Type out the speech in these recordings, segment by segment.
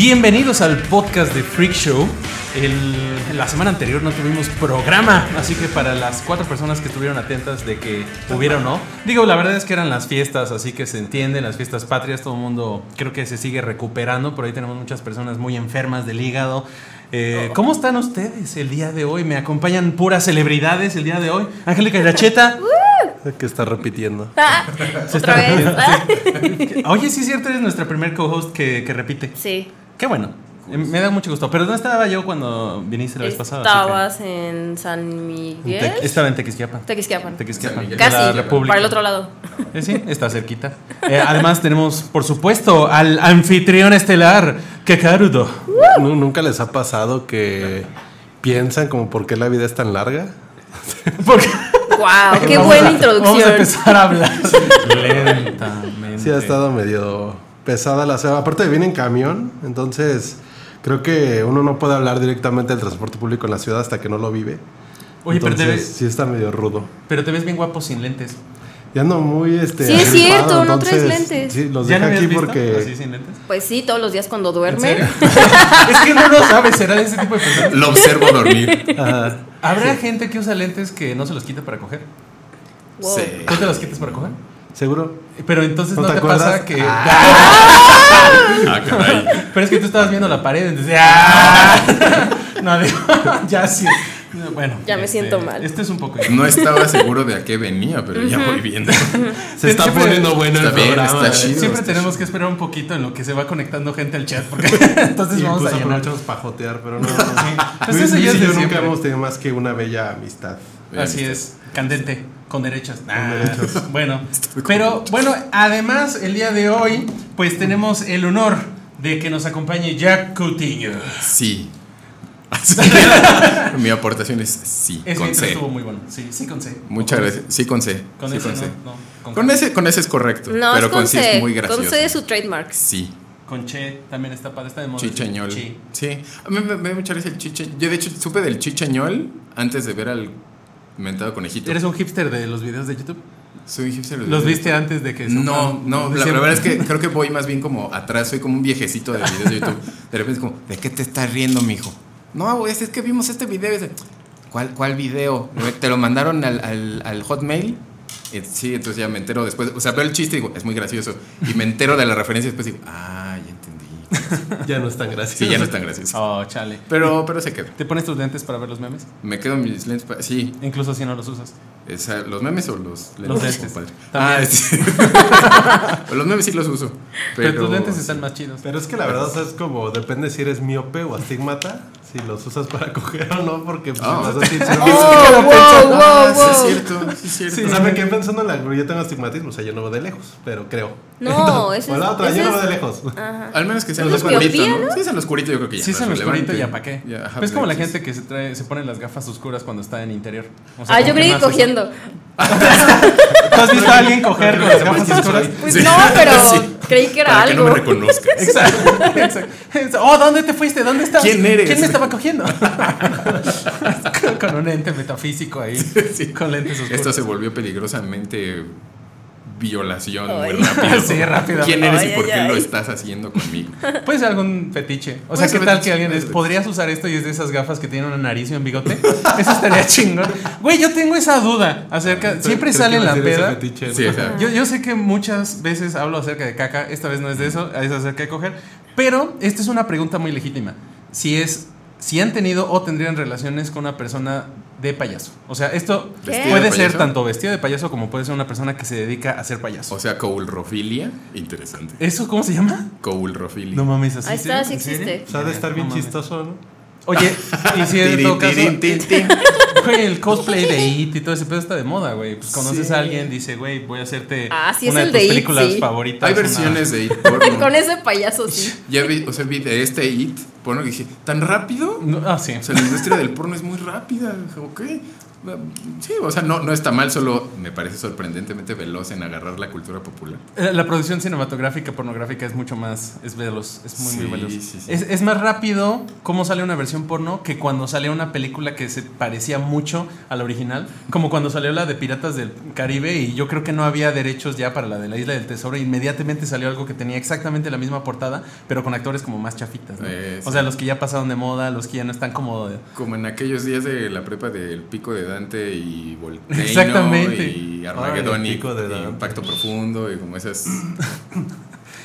Bienvenidos al podcast de Freak Show. El- la semana anterior no tuvimos programa, así que para las cuatro personas que estuvieron atentas de que hubiera o no, digo, la verdad es que eran las fiestas, así que se entienden, las fiestas patrias, todo el mundo creo que se sigue recuperando, por ahí tenemos muchas personas muy enfermas del hígado. Eh, ¿Cómo están ustedes el día de hoy? Me acompañan puras celebridades el día de hoy. Angélica Iracheta. Que está repitiendo. Se Otra está- vez. Oye, sí es cierto, eres nuestra primer co-host que, que repite. Sí. Qué bueno. Eh, Me da mucho gusto. Pero ¿dónde estaba yo cuando viniste la vez pasada? Que- Estabas en San Miguel. Te- estaba en Tequisquiapan. Tequisquiapan. Tequisquiapan. Casi. la República. Para el otro lado. Eh, sí, está cerquita. Eh, además tenemos, por supuesto, al anfitrión estelar, Kekarudo. Nu- ¿Nunca les ha pasado que piensan como por qué la vida es tan larga? Porque Wow, qué vamos buena a- introducción. Vamos a empezar a hablar lentamente. Sí, ha estado medio pesada la semana. Aparte viene en camión, entonces creo que uno no puede hablar directamente del transporte público en la ciudad hasta que no lo vive. Oye, pero te, ves, sí está medio rudo. pero te ves bien guapo sin lentes. Ya ando muy este Sí, es cierto, no traes entonces, lentes. Sí, los ¿Ya dejo no aquí visto? porque Así sin lentes. Pues sí, todos los días cuando ¿En duerme. es que no lo sabes, será de ese tipo de personas. Lo observo dormir. Ajá. ¿Habrá gente que usa lentes que no se los quita para coger? Wow. Sí. ¿Tú te los quitas para coger? Seguro. Pero entonces no, ¿No te, te pasa que. Ah, caray. Pero es que tú estabas viendo la pared, entonces. ¡ah! No, digo, ya sí. Bueno. Ya me este, siento mal. Este es un poco. No estaba seguro de a qué venía, pero ya voy viendo. Se está Siempre- poniendo bueno Está el bien, programa. está ¿eh? chido. Siempre está tenemos chido. que esperar un poquito en lo que se va conectando gente al chat, porque entonces Y vamos pues a llenar. aprovechamos para jotear, pero no. Pues Luis, eso ya Luis es y yo nunca siempre. hemos tenido más que una bella amistad. Así es, candente, con derechos. Ah, derechos. Bueno, pero bueno, además el día de hoy, pues tenemos el honor de que nos acompañe Jack Coutinho. Sí. Mi aportación es sí, Ese con C. estuvo muy bueno. Sí, sí con C. Muchas gracias. Sí, con C. Con sí, ese, con C. no, no, con, Con ese, con ese es correcto. No, pero es con, sí C. es muy gracioso. Con C es su trademark. Sí. con Che también está padre, está de moda. Chicheñol. Chi. Sí. A mí me, me da mucha risa el chiche. Yo, de hecho, supe del chicheñol antes de ver al mentado conejito. ¿Eres un hipster de los videos de YouTube? Soy hipster. de- ¿Los viste antes de que No, no, la verdad es que creo que voy más bien como atrás, soy como un viejecito de videos de YouTube. De repente es como, ¿de qué te estás riendo, mijo? No, güey, es que vimos este video. y dice, ¿Cuál, ¿Cuál video? ¿Te lo mandaron al, al, al Hotmail? Eh, sí, entonces ya me entero después. O sea, veo el chiste y digo, es muy gracioso. Y me entero de la referencia y después digo, ah, ya entendí. Ya no es tan gracioso. Sí, ya no es tan gracioso. Oh, chale. Pero, pero se queda. ¿Te pones tus lentes para ver los memes? Me quedo mis lentes. pa- Sí, Incluso si no los usas. esa- ¿los memes o los lentes? Los lentes. Ah, sí. Los memes sí los uso. Pero, Pero, tus lentes están más chidos. Pero es que la verdad o sea, es como, depende si eres miope o astigmata, si los usas para coger o no, porque pues, Ah. vas así, si no- Oh, wow, wow, Ah, sí wow. es cierto, sí es cierto. Sí, o sea, me quedé pensando en la yo tengo astigmatismo, o sea, yo no veo de lejos, pero creo. No, eso o la es- otra, yo no es- veo de lejos. Ajá. Al menos que sea en ¿Es lo oscurito, ¿no? no? Si es en lo oscurito, yo creo que ya Sí, no es en lo oscurito, ya para qué. Pues es como la pues, gente que se, trae, se pone las gafas oscuras cuando está en interior. O sea, Ah, yo creí cogiendo. ¿Tú has visto a alguien coger con las gafas oscuras? Pues Sí. no, pero Sí. creí que era Para que no algo. me exacto. Oh, ¿dónde te fuiste? ¿Dónde estabas? ¿Quién eres? ¿Quién me estaba cogiendo? con, un ente metafísico ahí, Sí. con lentes oscuros. Esto se volvió peligrosamente violación muy Ay. rápido. Sí, rápido. ¿Quién eres Ay, y por ay, qué lo estás haciendo conmigo? Puede ser algún fetiche. O sea, ¿qué tal fetiche, que alguien es, podrías usar esto y es de esas gafas que tienen una nariz y un bigote? Eso estaría chingón. Güey, yo tengo esa duda acerca. Siempre Creo sale en la peda. fetiche, ¿no? Sí, Yo, yo sé que muchas veces hablo acerca de caca, esta vez no es de eso, es acerca de coger, pero esta es una pregunta muy legítima. Si es, si han tenido o tendrían relaciones con una persona de payaso. O sea, esto ¿Qué? puede ¿De ser payaso? tanto vestido de payaso como puede ser una persona que se dedica a ser payaso. O sea, coulrofilia. Interesante. ¿Eso cómo se llama? Coulrofilia. No mames, así Ahí está, sí existe. O sea, de estar bien chistoso, ¿no? Oye, y si en todo caso. güey, el cosplay de It y todo ese pedo está de moda, güey. Pues conoces Sí. a alguien, dice, güey, voy a hacerte Ah, sí, es una el de de tus It, películas sí. favoritas. Hay una- versiones de It porno. Con ese payaso sí. Ya vi, o sea, vi de este It porno que dije, ¿tan rápido? No, ah, sí. O sea, la industria del porno es muy rápida. Dije, ok. Sí, o sea, no, no está mal, solo me parece sorprendentemente veloz en agarrar la cultura popular. Eh, La producción cinematográfica pornográfica es mucho más, es veloz, es muy, muy veloz. sí, sí. Es, es más rápido cómo sale una versión porno que cuando salió una película que se parecía mucho a la original, como cuando salió la de Piratas del Caribe y yo creo que no había derechos ya para la de la Isla del Tesoro, inmediatamente salió algo que tenía exactamente la misma portada, pero con actores como más chafitas. ¿no? Eh, O sea, los que ya pasaron de moda, los que ya no están como... de- Como en aquellos días de la prepa del pico de Dante y Volcano Exactamente. y Armagedón Ay, y, de y. Impacto Profundo y como esas.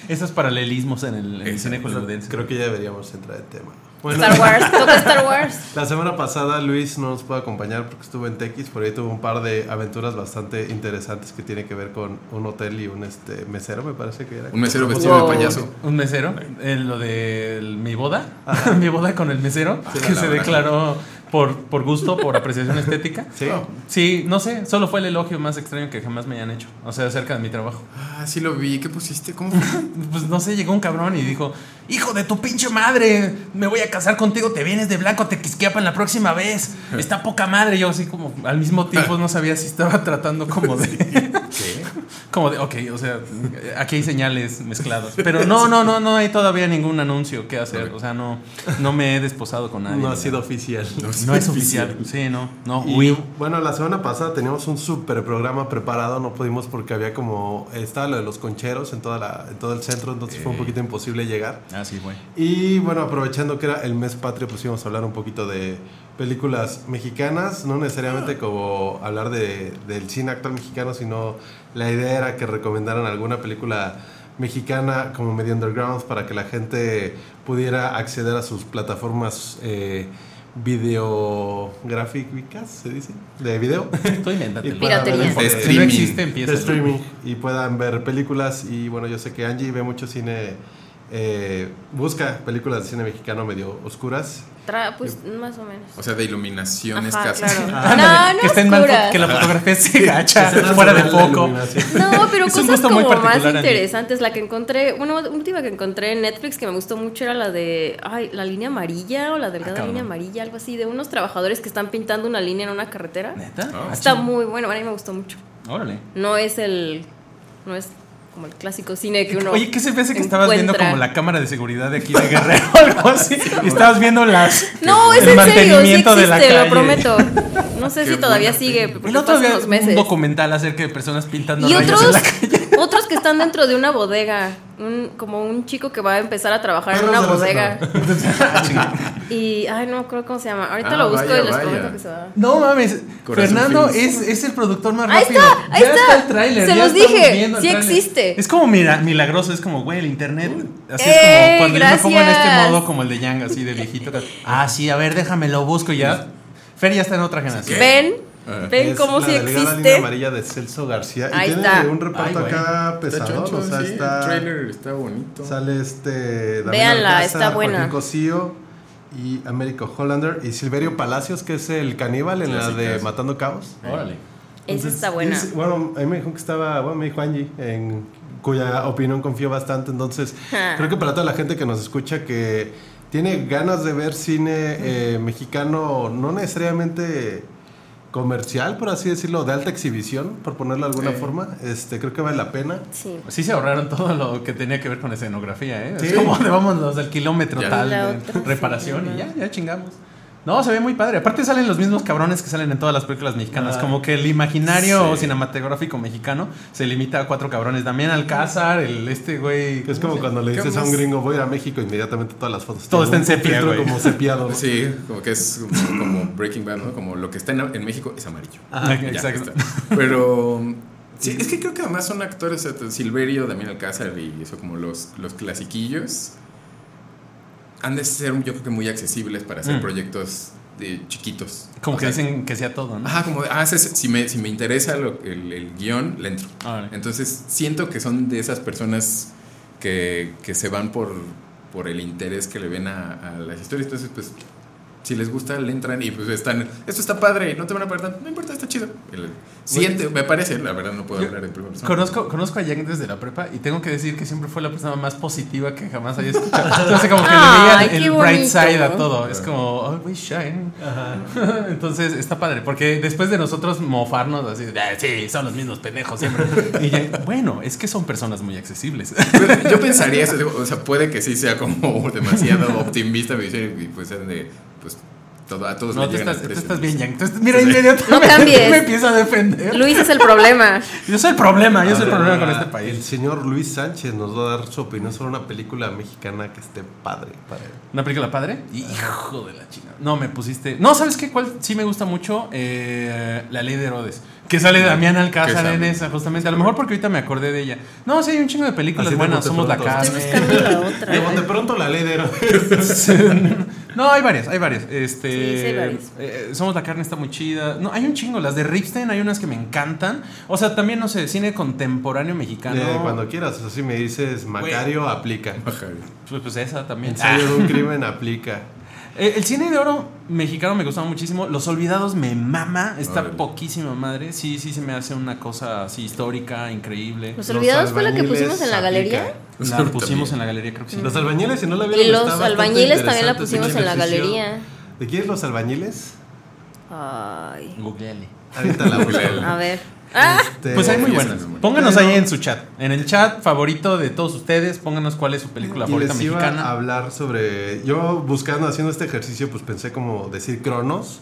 Esos paralelismos en el, en el cine hollywoodense. Creo que ya deberíamos entrar en tema. Bueno, Star Wars, toca Star Wars. la semana pasada Luis no nos pudo acompañar porque estuvo en Tequis, por ahí tuvo un par de aventuras bastante interesantes que tiene que ver con un hotel y un este mesero, me parece que era. Un mesero vestido Wow. de payaso. Un mesero, eh, lo de el- mi boda, mi boda con el mesero, Sí, que se verdad. declaró por, por gusto, por apreciación estética. Sí. Sí, no sé, solo fue el elogio más extraño que jamás me hayan hecho, o sea, acerca de mi trabajo. Ah, sí lo vi. ¿Qué pusiste? ¿Cómo fue? Pues no sé, llegó un cabrón y dijo, hijo de tu pinche madre, me voy a casar contigo, te vienes de blanco, te quisquiapan la próxima vez, está poca madre. Yo así como al mismo tiempo no sabía si estaba tratando como de... ¿Qué? Como de, ok, o sea, aquí hay señales mezcladas. Pero no, no, no, no hay todavía ningún anuncio que hacer. O sea, no, no me he desposado con nadie. No ha sido oficial. No es oficial. Sí, no, no. Y Uy. bueno, la semana pasada teníamos un super programa preparado, no pudimos porque había como, estaba lo de los concheros en, toda la, en todo el centro, entonces fue un poquito imposible llegar. Ah, sí, güey. Y bueno, aprovechando que era el mes patrio, pues íbamos a hablar un poquito de películas mexicanas, no necesariamente como hablar de, del cine actual mexicano, sino la idea era que recomendaran alguna película mexicana como medio underground para que la gente pudiera acceder a sus plataformas eh, videográficas, se dice, de video. Tú invéntatelo. Y puedan ver Piratería. info De de- Si no streaming. existe, empieza. de streaming y puedan ver películas y bueno yo sé que Angie ve mucho cine eh, busca películas de cine mexicano medio oscuras Tra- pues más o menos. O sea, de iluminaciones Ajá, casi. claro. Ándale, no, no que estén mal, que la fotografía se gacha fuera de foco. iluminación. No, pero Es cosas como más interesantes. La que encontré, una última que encontré en Netflix que me gustó mucho era la de, ay, la línea amarilla o la delgada Ah, línea amarilla, algo así, de unos trabajadores que están pintando una línea en una carretera. ¿Neta? Ah. Ah, Está chido. muy bueno, a mí me gustó mucho. Órale. No es el, no es como el clásico cine que uno. Oye, ¿qué se parece que estabas viendo como la cámara de seguridad de aquí de Guerrero o algo así? Y estabas viendo las. No, es el en serio, sí la existe, lo calle. prometo. No sé Qué si todavía sigue, El otro día un documental acerca de personas pintando Y rayas otros, en la calle. Otros que están dentro de una bodega. Un, como un chico que va a empezar a trabajar en Ah, una no, no, no, bodega. Y, ay, no me acuerdo cómo se llama. Ahorita Ah, lo busco vaya, y les vaya. prometo que se va. No mames, Corazón Fernando es, es el productor más Ahí rápido. está, ahí ya está. el tráiler. Se ya los dije, sí existe. Es como mira, milagroso, es como, güey, el internet. Así ¡Eh, es como cuando yo me pongo en este gracias! modo como el de Yang, así de viejito. Ah, sí, a ver, déjame, lo busco ya. Fer ya está en otra generación. ¿Ven? Ah. ¿Ven Es cómo la sí delgada línea existe? amarilla de Celso García y Ahí tiene está. un reparto Ay, acá Está pesado o sea sí, está El trailer está bonito. sale este Damián Véanla, Alcázar, está buena. Joaquín Cosío y Américo Hollander y Silverio Palacios que es el caníbal en la de. Matando Cabos Órale. Esa está buena. es- bueno, a mí me dijo que estaba, bueno, me dijo Angie, en cuya opinión confío bastante. Entonces, creo que para toda la gente que nos escucha que tiene ganas de ver cine eh, mexicano, no necesariamente comercial, por así decirlo, de alta exhibición, por ponerlo de alguna Sí. forma, este, creo que vale la pena. Sí. Sí se ahorraron todo lo que tenía que ver con escenografía, ¿eh? Sí. Es como de vámonos al kilómetro Ya. tal, otra, reparación sí, y ya, ya chingamos. No, se ve muy padre. Aparte salen los mismos cabrones que salen en todas las películas mexicanas. Ah. como que el imaginario Sí. cinematográfico mexicano se limita a cuatro cabrones. Damián Alcázar, el este güey. Es como cuando le ¿Qué dices a un gringo, voy a ir a México, inmediatamente todas las fotos. Todo está en sepia, güey. como sepiado. ¿no? Sí, como que es como, Breaking Bad, ¿no? Como lo que está en, en México es amarillo. Ya, exacto. está. Pero sí, es que creo que además son actores, Silverio, Damián Alcázar y eso como los, los clasiquillos han de ser yo creo que muy accesibles para hacer Mm. proyectos de chiquitos. Como O que sea, dicen que sea todo, ¿no? Ajá, como de, ah, si me, si me interesa lo- el, el guion, le entro. Órale. Entonces siento que son de esas personas que, que se van por, por el interés que le ven a, a las historias. Entonces, pues, si les gusta, le entran y pues están, esto está padre, no te van a perder, no importa, está chido. El- siente, me parece, la verdad no puedo hablar en primera persona. Conozco, conozco a Yang desde la prepa y tengo que decir que siempre fue la persona más positiva que jamás haya escuchado. Entonces, como que le veía el, bright side a todo. Es como, oh, we shine. Entonces, está padre. Porque después de nosotros mofarnos así, "Ah, sí, son los mismos pendejos siempre. Y Yang, bueno, es que son personas muy accesibles. Yo pensaría eso, o sea, puede que sí sea como demasiado optimista me dicen, y pues de, pues, todo, a todos No, llegan estás, precio. estás bien, Yang. Estás- mira, inmediatamente No me empieza a defender. Luis es el problema. Yo soy el problema, yo soy el problema con este El país. señor Luis Sánchez nos va a dar su opinión sobre una película mexicana que esté padre. padre. ¿Una película padre? Hijo de la chingada. No, me pusiste. No, ¿sabes qué? ¿Cuál sí me gusta mucho? Eh, la ley de Herodes. Que sale Damián Alcázar en esa, justamente. A lo mejor porque ahorita me acordé de ella. No, sí, hay un chingo de películas Así de buenas. Somos la pronto. Estoy carne. buscando la otra. De bote pronto la ley de héroes. no, hay varias, hay varias. Este, Sí, sí hay varias. eh, Somos la carne está muy chida. No, hay un chingo. Las de Ripstein hay unas que me encantan. O sea, también, no sé, cine contemporáneo mexicano. Eh, cuando quieras, o sea, si me dices Macario, aplica. Pues, pues esa también. Ensayo de un crimen, aplica. Eh, El cine de oro mexicano me gustaba muchísimo. Los Olvidados me mama. Está Órale. poquísima madre. Sí, sí, se me hace una cosa así histórica, increíble. Los Los olvidados fue la que pusimos en la galería. aplica. La pusimos en la galería, creo que sí. Los albañiles, si no la vieron, Y los albañiles también la pusimos en la galería. ¿De quién es los albañiles? Ay. Googleale. Ahorita la busco. A ver. Ah, Este, Pues hay muy buenas. Pónganos Pero- ahí en su chat. En el chat favorito de todos ustedes, pónganos cuál es su película y favorita les iba a mexicana. hablar sobre. Yo buscando, haciendo este ejercicio, pues pensé como decir Cronos.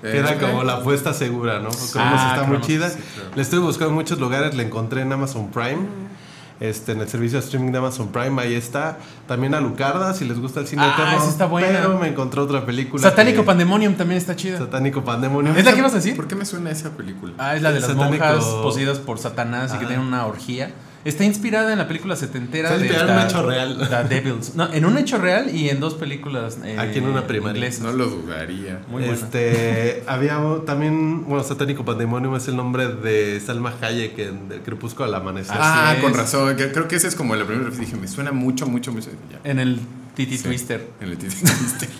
Que era como la apuesta segura, ¿no? Cronos Ah, está muy chida. sí, claro. La estuve buscando en muchos lugares, la encontré en Amazon Prime. Este, en el servicio de streaming de Amazon Prime, ahí está. También a Lucarda, si les gusta el cine Ah, de terror. esa está buena. Pero me encontré otra película. Satánico que- Pandemonium también está chida. Satánico Pandemonium. ¿Es la que ibas a decir? ¿Por qué me suena esa película? Ah, es la de las Satánico- monjas poseídas por Satanás y que tienen una orgía. Está inspirada en la película setentera Está de inspirada en un hecho real. The Devils. No, en un hecho real y en dos películas eh, Aquí en una primaria. inglesas. No lo dudaría. Muy buena. este, había también, bueno, Satánico Pandemonium es el nombre de Salma Hayek en El Crepúsculo al Amanecer. Ah, con razón. Creo que ese es como la primera vez que dije, me suena mucho, mucho, mucho. Ya. En el Titi Sí. Twister. En el Twister.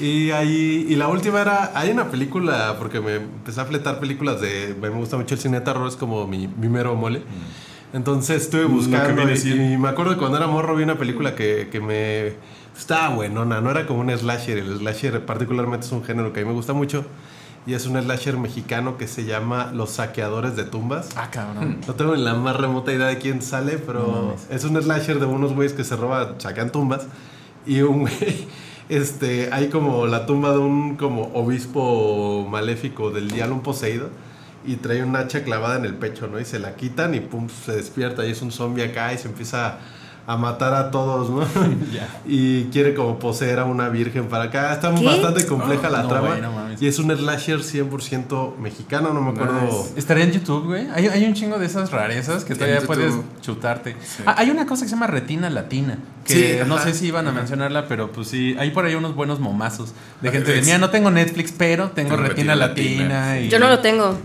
Y ahí, y la última era, hay una película, porque me empecé a fletar películas de, me gusta mucho el cine de terror, es como mi, mi mero mole. Entonces estuve buscando y, y me acuerdo que cuando era morro vi una película que, que me estaba buenona, no era como un slasher, el slasher particularmente es un género que a mí me gusta mucho y es un slasher mexicano que se llama Los Saqueadores de Tumbas. Ah, cabrón. No tengo ni la más remota idea de quién sale, No pero mames. es un slasher de unos güeyes que se roban, sacan tumbas. Y un güey, este, hay como la tumba de un como obispo maléfico del diablo, un poseído. Y trae un hacha clavada en el pecho, ¿no? Y se la quitan y pum, se despierta. Y es un zombie acá y se empieza a matar a todos, ¿no? Y quiere como poseer a una virgen para acá. Está ¿Qué? bastante compleja la No, trama. no y es un slasher 100% mexicano, no me acuerdo. Nice. Estaría en YouTube, güey. Hay, hay un chingo de esas rarezas que todavía puedes chutarte. Sí. Ah, hay una cosa que se llama retina latina. Que Sí, no ajá. sé si iban a Ajá. mencionarla, pero pues sí. Hay por ahí unos buenos momazos. De Ok, gente de, mira, no tengo Netflix, pero tengo, Tengo retina, retina latina. latina, y- yo no lo tengo.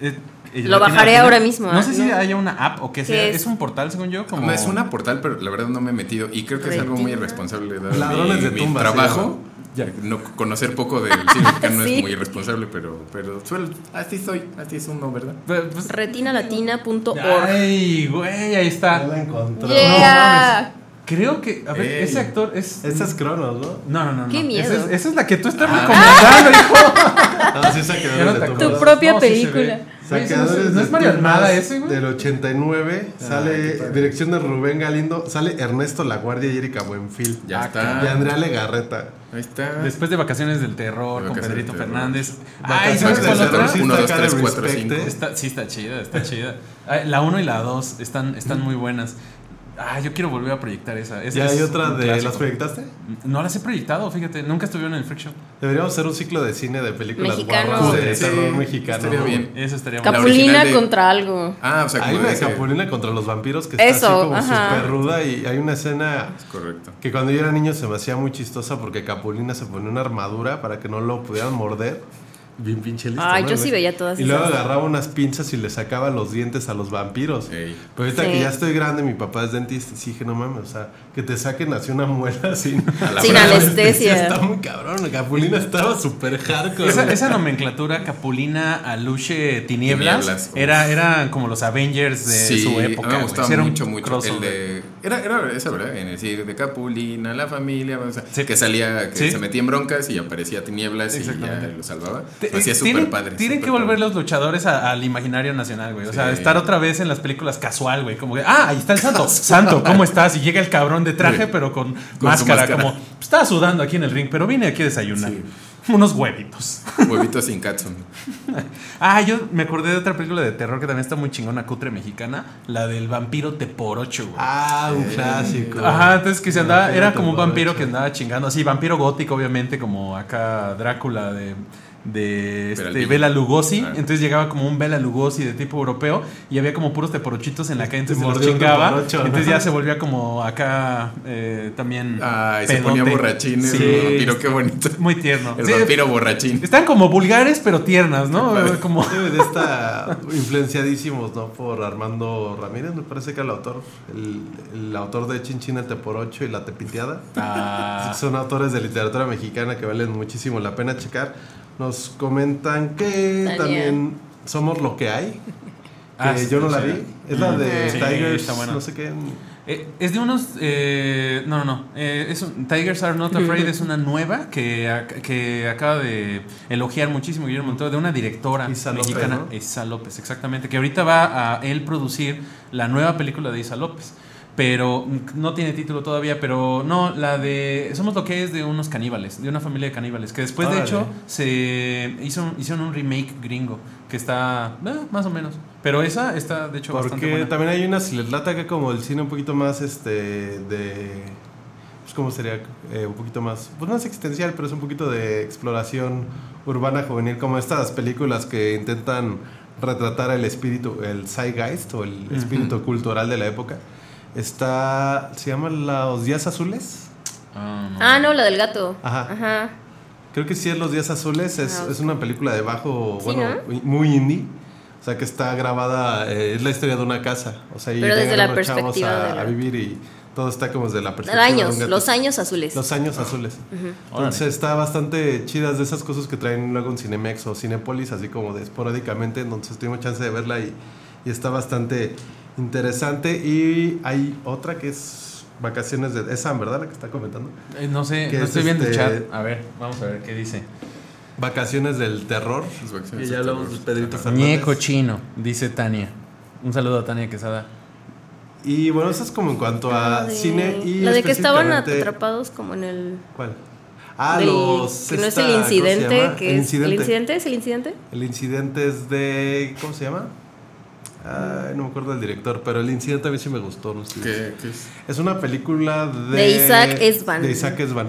Eh, eh, Lo bajaré ahora mismo, No ah, sé si no. haya una app o qué ¿Qué sea. es? Es? un portal, según yo. Como... No, es una portal, pero la verdad no me he metido. Y creo que es algo muy irresponsable. dado Ladrones mi, de mi tumbas, se trabajo. Ya. No, conocer poco del cine mexicano Sí. es muy irresponsable, pero, pero suelo, así soy, así es uno, ¿verdad? Pues- pues- Retinalatina.org. Ay, güey, ahí Ya está. la encontré. Yeah. Creo que, a ver, Ey. ese actor es. Esta es Cronos, ¿no? No, no, no. no. Qué miedo. Esa es, esa es la que tú estás Ah. recomendando, hijo. No, sí, Ya Saqueadores no de Tumbas. Tu propia No, sí película. Güey, ese no, es- no es Mario Almada ese, güey. Del 89 Ah, sale dirección de Rubén Galindo, sale Ernesto Laguardia y Erika Buenfil. Ya Ah, está. Y Andrea Legarreta. Ahí está. Después de Vacaciones del Terror De con Vacaciones Pedrito del Terror. Fernández. Ay, ¿sabes cuál otra? sí Uno, está dos, acá tres, de cuatro, Respecte. cinco. Está, sí, está chida, está chida. Ay, La 1 y la 2 están, están muy buenas. Ah, yo quiero volver a proyectar esa. Esa Ya hay es otra de. clásico. ¿Las proyectaste? No las he proyectado, fíjate. Nunca estuvieron en el Freak Show. Deberíamos hacer un ciclo de cine de películas guarras de Sí, terror mexicano. estaría bien. Eso estaría bueno. Capulina de- contra algo. Ah, o sea, Hay como una de ese- Capulina contra los vampiros que está Eso, así como súper ruda y hay una escena Correcto. que cuando yo era niño se me hacía muy chistosa porque Capulina se ponía una armadura para que no lo pudieran morder. Bien pinche listo. Ay, ¿no? yo sí veía todas Y luego esas. agarraba unas pinzas y le sacaba los dientes a los vampiros. Ey. Pero ahorita Sí. que ya estoy grande, mi papá es dentista y sí dije, no mames, o sea, que te saquen así una muela sin, Sin anestesia. Está muy cabrón. Capulina estaba súper hardcore. Esa, esa nomenclatura Capulina, Aluche, Tinieblas, Tinieblas, era, eran como los Avengers de Sí, su época. me gustaba mucho, mucho. El crossover. de. Era, era esa, ¿verdad? En decir, de Capulina, la familia, o sea, Sí. que salía, que Sí. se metía en broncas y aparecía Tinieblas y ya lo salvaba. Hacía eh, súper tienen, padre. tienen que volver padre. los luchadores a- al imaginario nacional, güey. O sea, Sí. estar otra vez en las películas casual, güey. Como que, ah, ahí está el santo. Santo, ¿cómo estás? Y llega el cabrón de traje, Sí. pero con, máscara, máscara. como, estaba sudando aquí en el ring, pero vine aquí a desayunar. Sí. Unos huevitos. Huevitos sin catsup. Ah, yo me acordé de otra película de terror que también está muy chingona, cutre mexicana. La del vampiro Teporocho, güey. Ah, un clásico. Ajá, entonces que se andaba, era como un vampiro que andaba chingando, así, vampiro gótico, obviamente, como acá Drácula de, de este. Bela Lugosi. Ah. Entonces llegaba como un Bela Lugosi de tipo europeo y había como puros teporochitos en la calle, entonces se los chingaba. Entonces ya se volvía como acá eh, también. Ay, se ponía borrachín Sí, el vampiro, qué bonito. Muy tierno. El Sí, vampiro borrachín. Están como vulgares, pero tiernas, ¿no? Como. De esta influenciadísimos, ¿no? Por Armando Ramírez, me parece que era el autor, el, el autor de Chinchín el Teporocho y La Tepiteada. Ah, Son autores de literatura mexicana que valen muchísimo la pena checar. Nos comentan que también somos lo que hay. Que Ah, yo no la vi. Es la de Sí, Tigers, está buena. no sé qué. Eh, es de unos. eh, no, no, no. eh, es un- Tigers Are Not Afraid es una nueva que, que acaba de elogiar muchísimo Guillermo del Toro, de una directora Isa López, mexicana, ¿no? Isa López, exactamente. Que ahorita va a él producir la nueva película de Isa López. Pero no tiene título todavía, pero no, la de. Somos lo que es de unos caníbales, de una familia de caníbales. Que después, de hecho, se hizo, hicieron un remake gringo que está eh, más o menos. Pero esa está, de hecho, bastante Porque buena. también hay una si les lata que como el cine un poquito más este de pues cómo sería Eh, un poquito más pues no es existencial pero es un poquito de exploración urbana juvenil como estas películas que intentan retratar el espíritu el zeitgeist o el espíritu cultural de la época está se llama los días azules Ah, no. Ah, no, la del gato. Ajá. Ajá. Creo que sí es Los Días Azules, es, Ah, es una película de bajo, Sí, bueno, muy indie. O sea, que está grabada, eh, es la historia de una casa. O sea, y Pero desde llegan la unos chavos perspectiva a, de la- a vivir y todo está como desde la perspectiva de Años, un gato. los años azules. Los años azules. Entonces está bastante chidas de esas cosas que traen luego en Cinemex o Cinepolis, así como de esporádicamente. Entonces tuvimos chance de verla y, y está bastante interesante. Y hay otra que es Vacaciones de... Es Sam, ¿verdad? La que está comentando. Eh, no sé, que no es estoy viendo el este- chat. A ver, vamos a ver qué dice. Vacaciones del terror. Vacaciones Y ya hablamos de. Pedrito. Fernández. Ñeco chino, dice Tania. Un saludo a Tania Quesada. Y bueno, eso es como en cuanto a de- cine y La de que estaban atrapados como en el. ¿Cuál? Ah, del- los que no es el ¿cómo se incidente, que el es. incidente. ¿El incidente es el incidente? El incidente es de ¿cómo se llama? Ay, no me acuerdo del director, pero el incidente a mí sí me gustó. no sé. ¿Qué, qué es? Es una película de De Isaac Esban. De Isaac Esban.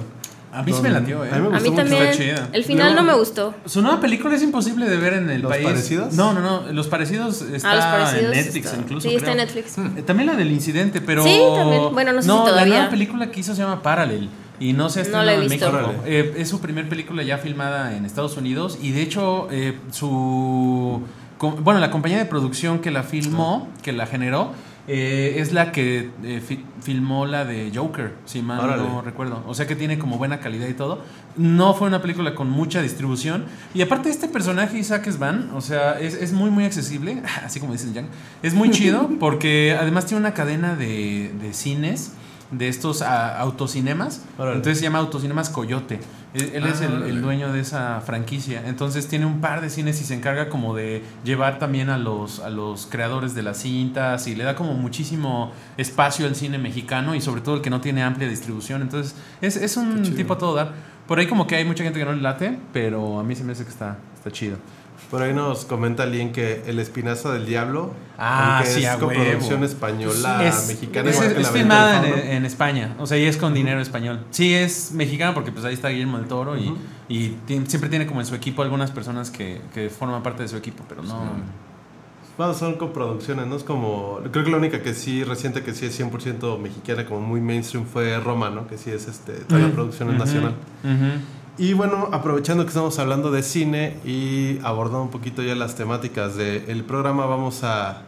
A mí sí me latió, ¿eh? A mí me A gustó mí mucho. también. está chida. El final no me gustó. Su nueva película es imposible de ver en el ¿Los país. parecidos? No, no, no. Los parecidos está Ah, los parecidos. en Netflix está- incluso. Sí, está en. Netflix. Eh, También la del incidente, pero. Sí, también. Bueno, no sé si La todavía. nueva película que hizo se llama Parallel. Y no se ha No la estrenado en visto. México. Eh, es su primer película ya filmada en Estados Unidos. Y de hecho, eh, su. Bueno, la compañía de producción que la filmó, que la generó, eh, es la que eh, fi- filmó la de Joker, si mal Órale. no recuerdo. O sea que tiene como buena calidad y todo. No fue una película con mucha distribución. Y aparte este personaje, Isaac Svan, o sea, es, es muy, muy accesible, así como dicen Yang. Es muy chido porque además tiene una cadena de, de cines, de estos ah, autocinemas. Órale. Entonces se llama Autocinemas Coyote. Él, es Ah, el, el dueño de esa franquicia. Entonces tiene un par de cines y se encarga como de llevar también a los, a los creadores de las cintas y le da como muchísimo espacio al cine mexicano y sobre todo el que no tiene amplia distribución. Entonces es, es un tipo a todo dar. Por ahí como que hay mucha gente que no le late, pero a mí se me hace que está, está chido. Por ahí nos comenta alguien que El Espinazo del Diablo, Ah, aunque sí, es a coproducción huevo. española, es, mexicana, es, es La filmada en, España, o sea, y es con dinero español. Sí, es mexicana porque pues ahí está Guillermo del Toro y, siempre tiene como en su equipo algunas personas que, que forman parte de su equipo, pero no... Bueno, son coproducciones, ¿no? Es como. Creo que la única que sí, reciente que sí es 100% mexicana, como muy mainstream, fue Roma, ¿no? Que sí es este, toda la producción es Ujú, nacional. ujú. Y bueno, aprovechando que estamos hablando de cine y abordando un poquito ya las temáticas del programa, vamos a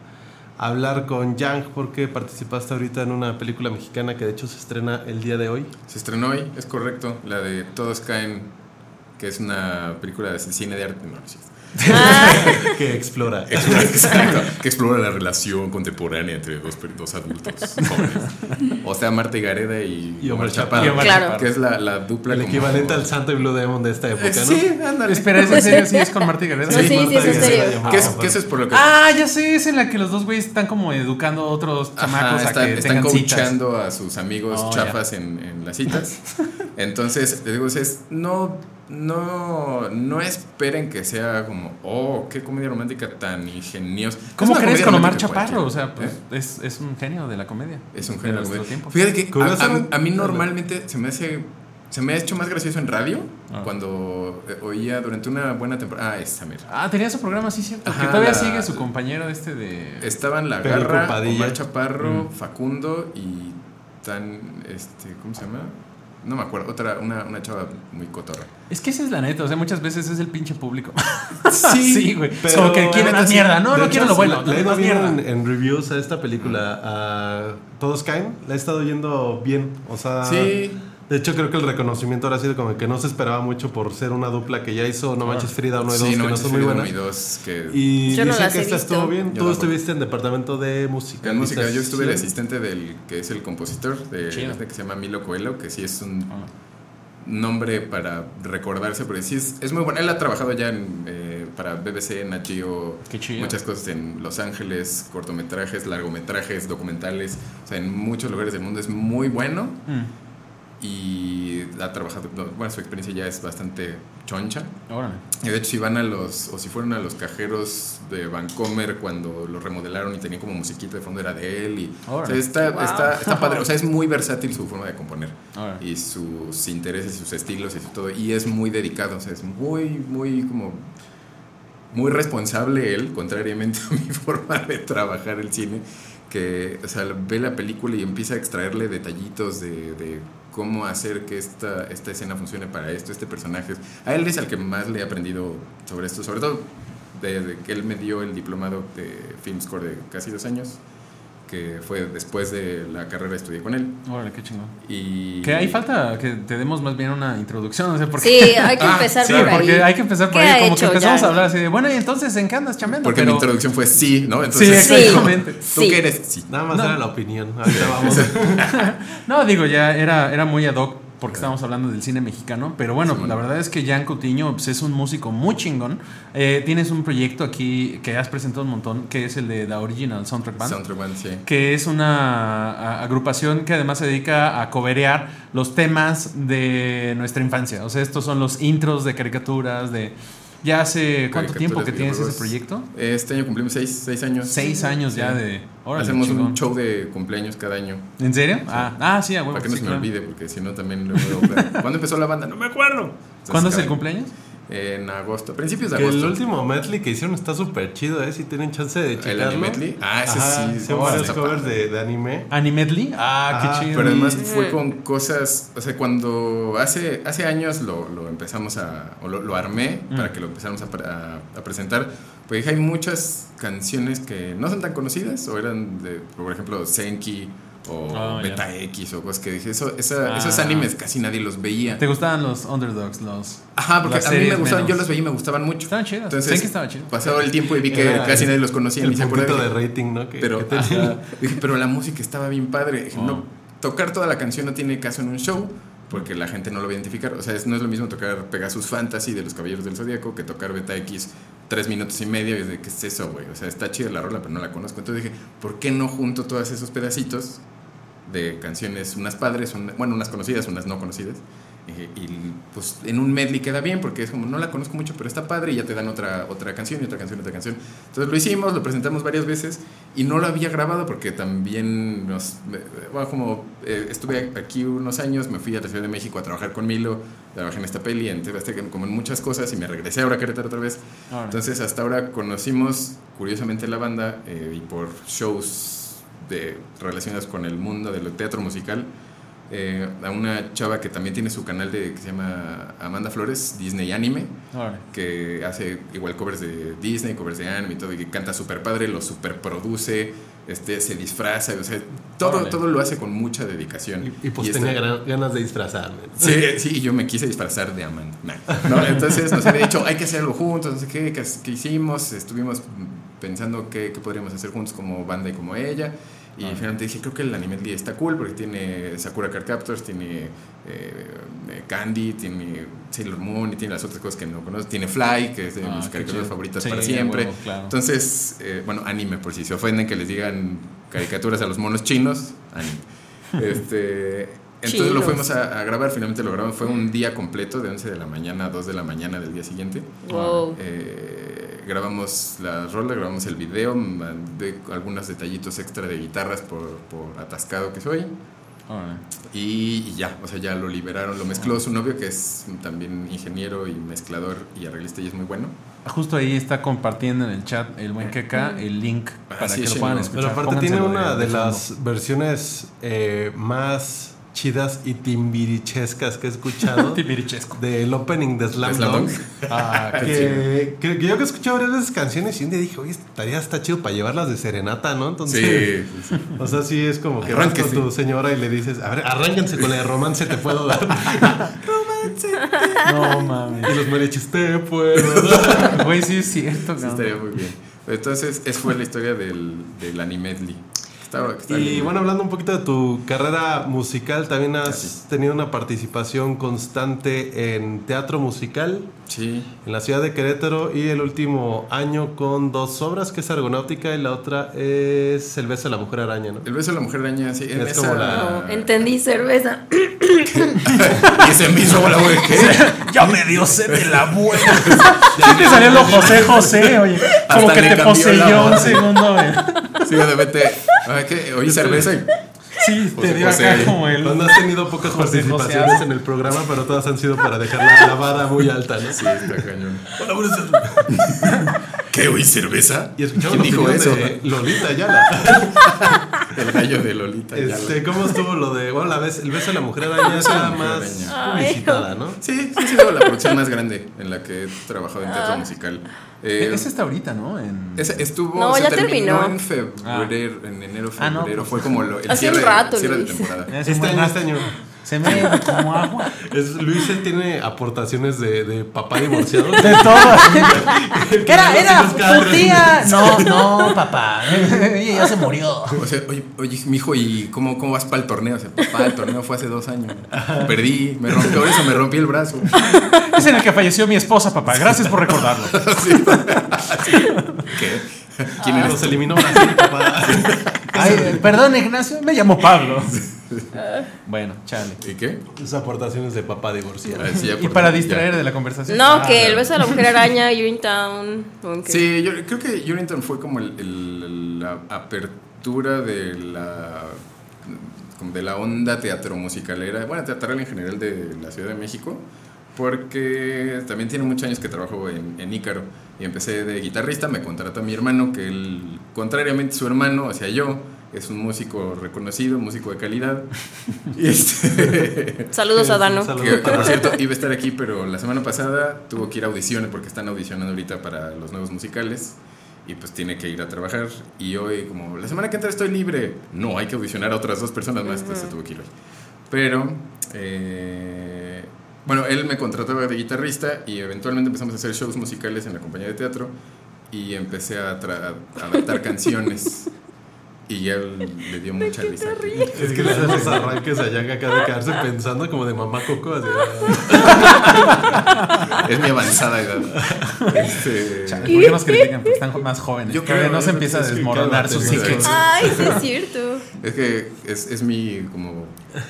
hablar con Yang porque participaste ahorita en una película mexicana que de hecho se estrena el día de hoy. Se estrenó hoy, es correcto, la de Todos caen, que es una película de cine de arte. No, sí. Que explora. Exacto, que explora la relación contemporánea entre dos, adultos jóvenes. O sea, Marta Gareda y, Y Omar Chaparro. Y Claro. Que es la, la dupla El como- equivalente al Santo y Blue Demon de esta época, Eh, ¿no? Sí, ándale. Espera, ¿es en serio? ¿Sí es con Marta Gareda? No, sí, sí, es en Marta serio. Gareda. ¿Qué es, qué eso es por lo que Ah, ya sé, es en la que los dos güeyes están como educando a otros Ajá, chamacos están, a que están coachando a sus amigos Oh, chafas en, en las citas. Entonces, digo, es, no, no, no esperen que sea como, oh, qué comedia romántica tan ingeniosa. ¿Cómo Es crees con Omar Chaparro? O sea, cualquiera, pues ¿eh? es, es un genio de la comedia. Es un de nuestro güey. tiempo. Fíjate que a, a- mí normalmente se me hace. Se me ha hecho más gracioso en radio Ah. cuando eh, oía durante una buena temporada. Ah, esa mira. Ah, tenía su programa, sí, cierto. Ajá, que todavía la- sigue su compañero este de. Estaban La Garra, Padilla. Omar Chaparro, Mm. Facundo y tan. Este, ¿Cómo se llama? No me acuerdo. Otra, una, una chava muy cotorra. Es que esa es la neta, o sea, muchas veces es el pinche público. Sí, sí, güey. pero- Solo que quiere neta, más sí. mierda. No, no hecho, quiero lo bueno. Le, he ido bien mierda. en, en reviews a esta película. A Todos caen. Le ha estado yendo bien. O sea. Sí. De hecho, creo que el reconocimiento ahora ha sido como que no se esperaba mucho por ser una dupla que ya hizo No Manches Frida 1 y 2, Sí, que no, no Manches son muy buenas. uno y dos, que Y Yo no dicen que esta visto. estuvo bien. Yo Tú estuviste en departamento de música. En música, yo estuve de Sí. asistente del que es el compositor de este que se llama Milo Coelho, que sí es un Ah. nombre para recordarse, porque sí es, es muy bueno. Él ha trabajado ya en, eh, para BBC, Qué chido. muchas cosas en Los Ángeles, cortometrajes, largometrajes, documentales, o sea, en muchos lugares del mundo es muy bueno Mm, y ha trabajado, no, bueno, su experiencia ya es bastante choncha. órale. Y de hecho, si van a los, o si fueron a los cajeros de Vancomer cuando lo remodelaron y tenían como musiquita de fondo, era de él. Y, o sea, Órale. está, Wow. está, está padre. O sea, es muy versátil su forma de componer. Órale. Y sus intereses y sus estilos y su todo. Y es muy dedicado. O sea, es muy, muy como. Muy responsable él, contrariamente a mi forma de trabajar el cine. Que, o sea, ve la película y empieza a extraerle detallitos de, de cómo hacer que esta, esta escena funcione para esto, este personaje. A él es al que más le he aprendido sobre esto, sobre todo desde que él me dio el diplomado de Film Score de casi dos años, que fue después de la carrera estudié con él. Órale, qué chingón. Y Que ahí falta que te demos más bien una introducción, o sea, porque... Sí, hay que Ah, empezar Sí, por ahí. porque hay que empezar por ¿Qué ahí, como que empezamos ya? a hablar así de, bueno, y entonces, ¿en qué andas chambeando? Porque Pero- mi introducción fue sí, ¿no? Sí, Entonces, Sí. exactamente. ¿tú Sí. qué eres? Sí. Nada más No. era la opinión. Ahorita vamos. No, digo, ya era, era muy ad hoc porque estábamos hablando del cine mexicano, pero bueno, Sí. la verdad es que Jan Coutinho pues, es un músico muy chingón. Eh, tienes un proyecto aquí que has presentado un montón, que es el de The Original Soundtrack Band. Soundtrack Band, sí. que es una agrupación que además se dedica a coberear los temas de nuestra infancia. O sea, estos son los intros de caricaturas, de... ¿Ya hace cuánto tiempo que tienes ese proyecto? Este año cumplimos seis, seis años. Seis años ya de... órale, Hacemos chingón. un show de cumpleaños cada año. ¿En serio? Ah, ah, sí, a huevo. para que no sí, se me claro. olvide, porque si no también lo veo. ¿Cuándo empezó la banda? No me acuerdo. Entonces, ¿Cuándo es el cumpleaños? En agosto, principios de Que agosto. el último medley que hicieron está súper chido, ¿eh? Si tienen chance de checarlo. ¿El medley? Ah, ese Ajá, sí. Son varios covers de, de anime. ¿Animedley? Ah, Ajá, qué chido. Pero además fue con cosas, o sea, cuando hace, hace años lo, lo empezamos a, o lo, lo armé Mm. para que lo empezáramos a, pre- a- a presentar, pues dije, hay muchas canciones que no son tan conocidas, o eran de, por ejemplo, Senki, o Oh. Beta X, o cosas que dije, eso, esa- Ah. esos animes casi nadie los veía. ¿Te gustaban los underdogs? Los... Ajá, porque a mí me gustaban, menos? yo los veía y me gustaban mucho. Estaban chidos. Entonces, Senki estaba chido. Pasado el tiempo y vi que Era casi el- nadie los conocía, El Dije, de rating, ¿no? Que, pero, que dije, pero la música estaba bien padre. Dije, Oh. no, tocar toda la canción no tiene caso en un show porque la gente no lo va a identificar. O sea, es- no es lo mismo tocar Pegasus Fantasy de los Caballeros del Zodíaco que tocar Beta X tres minutos y medio. Y de, ¿qué es eso, güey? O sea, está chida la rola, pero no la conozco. Entonces dije, ¿por qué no junto todos esos pedacitos de canciones, unas padres, bueno, unas conocidas, unas no conocidas? Eh, y pues en un medley queda bien porque es como no la conozco mucho pero está padre y ya te dan otra otra canción y otra canción y otra canción entonces lo hicimos lo presentamos varias veces y no lo había grabado porque también nos eh, bueno, como eh, estuve aquí unos años me fui a la Ciudad de México a trabajar con Milo trabajé en esta peli en como en muchas cosas y me regresé ahora a Querétaro otra vez Órale. entonces hasta ahora conocimos curiosamente la banda eh, y por shows de, relacionados con el mundo del teatro musical eh, a una chava que también tiene su canal de, que se llama Amanda Flores, Disney Anime, que hace igual covers de Disney, covers de anime y todo, y que canta súper padre, lo super produce, este, se disfraza, o sea, todo, todo lo hace con mucha dedicación. Y, y pues tenía ganas de disfrazarme. Sí, sí, y yo me quise disfrazar de Amanda. Nah. No, entonces nos había dicho, hay que hacer algo juntos, no sé qué, qué, qué hicimos, estuvimos pensando qué, qué podríamos hacer juntos como banda y como ella. Y finalmente dije, creo que el anime está cool porque tiene Sakura Card Captors, tiene eh, eh, Candy, tiene Sailor Moon y tiene las otras cosas que no conozco. Tiene Fly, que es de Ah, mis caricaturas chido. favoritas Sí, para siempre. claro. Entonces, eh, bueno, anime por si se ofenden que les digan caricaturas a los monos chinos, anime. Este, entonces lo fuimos a, a grabar, finalmente lo grabamos. Fue un día completo, de 11 de la mañana a 2 de la mañana del día siguiente. Wow. Eh, grabamos la rola, grabamos el video, mandé algunos detallitos extra de guitarras por, por atascado que soy. Y, y ya, o sea, ya lo liberaron. Lo mezcló su novio, que es también ingeniero y mezclador y arreglista y es muy bueno. Justo ahí está compartiendo en el chat el buen Keka el link para Ah, sí, que lo puedan no. escuchar. Pero aparte tiene una de las versiones eh, más chidas y timbirichescas que he escuchado Timbirichesco. del opening de Slam Slam Dunk. Ah. Que, que- que yo que he escuchado varias veces canciones y un día dije, oye, estaría está chido para llevarlas de serenata, ¿no? Entonces, Sí, sí, sí. o sea, sí es como que vas Arránquese. con tu señora y le dices, a ver, arránquense con la de romance, te puedo dar. No mames. y los mariachis, te puedo dar. Güey, sí es cierto, Sí, estaría muy bien. Entonces, esa fue la historia del, del anime Y bien. bueno, hablando un poquito de tu carrera musical, también has Así. tenido una participación constante en teatro musical Sí, en la ciudad de Querétaro y el último año con dos obras, que es Argonáutica y la otra es El beso de la mujer araña, ¿no? el beso de la mujer araña, sí. En Es esa, como la- No, entendí cerveza. Y ese mismo, la güey, ¿qué? Ya me dio sed de la buena. Sí te salió lo José José, oye. Como Hasta que te poseyó un segundo, güey. Sí, de repente, ay, ¿qué? Oí cerveza y. Sí, José te dio José. acá como el. Cuando has tenido pocas José participaciones en el programa, pero todas han sido para dejar la, la vara muy alta, ¿no? Sí, está cañón. Hola, buenas tardes. ¿Qué? ¿Oí cerveza? Y escuchamos ¿Quién dijo eso? de Lolita Ayala. El gallo de Lolita. Ayala. Este, ¿Cómo estuvo lo de, bueno, la vez, el beso de la mujer araña de la más publicitada, ¿no? Sí, sí, ha sido la producción más grande en la que he trabajado en teatro musical. Eh, Ese está ahorita, ¿no? En... ese estuvo. No, se ya terminó terminó. en febrero, en enero, Ah, no, febrero. pues, Fue como lo, el Hace un cierre, rato, cierre de temporada. Este este año. Se me como agua. Es, Luis él tiene aportaciones de, de papá divorciado. De todo. ¿Qué era? Era tu tía. No, no, papá. Ella ya se murió. O sea, oye, oye mijo, ¿y cómo, cómo vas para el torneo? O sea, papá, el torneo fue hace dos años. Perdí, me rompí, por eso me rompí el brazo. Es en el que falleció mi esposa, papá. Gracias por recordarlo. ¿Qué? ¿Quién Ah, eres Los eliminó Brasil, papá. Ay, perdón, Ignacio. Me llamo Pablo. Bueno, chale. ¿Y qué? Sus aportaciones de papá divorciado. Ah, sí, Y para ya. distraer de la conversación. No, Ah, que el beso de la mujer araña, Urinetown. que- Sí, yo creo que Urinetown fue como el- el- la apertura de la como de la onda teatro musicalera, bueno, teatral en general de la Ciudad de México, porque también tiene muchos años que trabajo en, en Ícaro y empecé de guitarrista, me contrató mi hermano, que él, contrariamente a su hermano, o sea, yo, es un músico reconocido, músico de calidad. Y este, Saludos a Dano. Saludos. que, por cierto iba a estar aquí, pero la semana pasada tuvo que ir a audiciones porque están audicionando ahorita para los nuevos musicales y pues tiene que ir a trabajar. Y hoy, como la semana que entra estoy libre, no, hay que audicionar a otras dos personas más, entonces se tuvo que ir hoy. Pero, eh, bueno, él me contrató de guitarrista y eventualmente empezamos a hacer shows musicales en la compañía de teatro y empecé a, a adaptar canciones. Y ya le dio mucha risa. Es que le hacen los arranques a Yang acá de quedarse pensando como de mamá Coco. Así, Es mi avanzada edad. Este, Chale, ¿Por qué nos critican? Porque están más jóvenes. Yo que creo, no se empieza a que desmoronar su cálmate, psique. sí. Ay, sí es cierto. Es que es, es mi como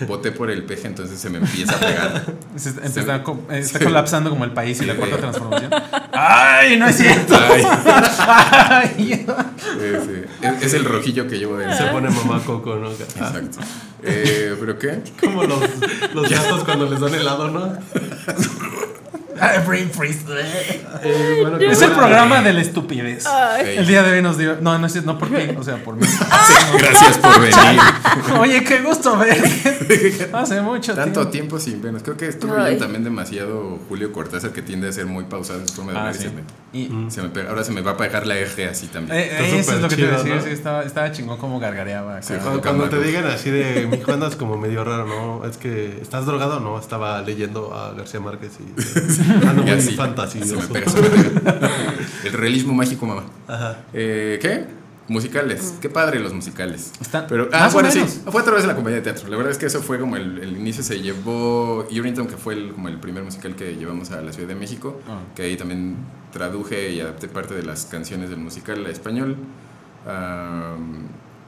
voté por el peje, entonces se me empieza a pegar. Se- Se Está, me- eh, está Sí. colapsando como el país y la cuarta transformación. ¡Ay, no es cierto! Ay, Ay. eh, es, es el rojillo que llevo Se dentro. pone mamá Coco, ¿no? Exacto. Eh, ¿Pero qué? Como los, los gatos cuando les dan helado, ¿no? Ay, brain freeze. Eh, bueno, Es el programa de la estupidez. El día de hoy nos dio. No, no es no por ti, o sea, por mí. Gracias por venir. Oye, qué gusto verte. Hace mucho Tanto tiempo. tiempo sin vernos. Creo que estuvo también demasiado Julio Cortázar, que tiende a ser muy pausado en su forma de Ah, hablar. y sí. se me- Y, se me pega- ahora se me va a pegar la eje así también. eh, eh, eso es lo que te iba a súper decir. chido, sí, ¿no? estaba, estaba chingón como gargareaba. Sí. Cuando, cuando te digan así de mi andas como medio raro, ¿no? Es que estás drogado, no, estaba leyendo a García Márquez y ando Y muy fantasioso. Se me pega, se me pega. El realismo mágico, mamá. Ajá. Eh, ¿Qué? Musicales. Qué padre los musicales. Están- Pero, ah, más o bueno, sí. Fue a través de la compañía de teatro. La verdad es que eso fue como el, el inicio. Se llevó Urinton, que fue el- como el primer musical que llevamos a la Ciudad de México. Ah. Que ahí también traduje y adapté parte de las canciones del musical a español.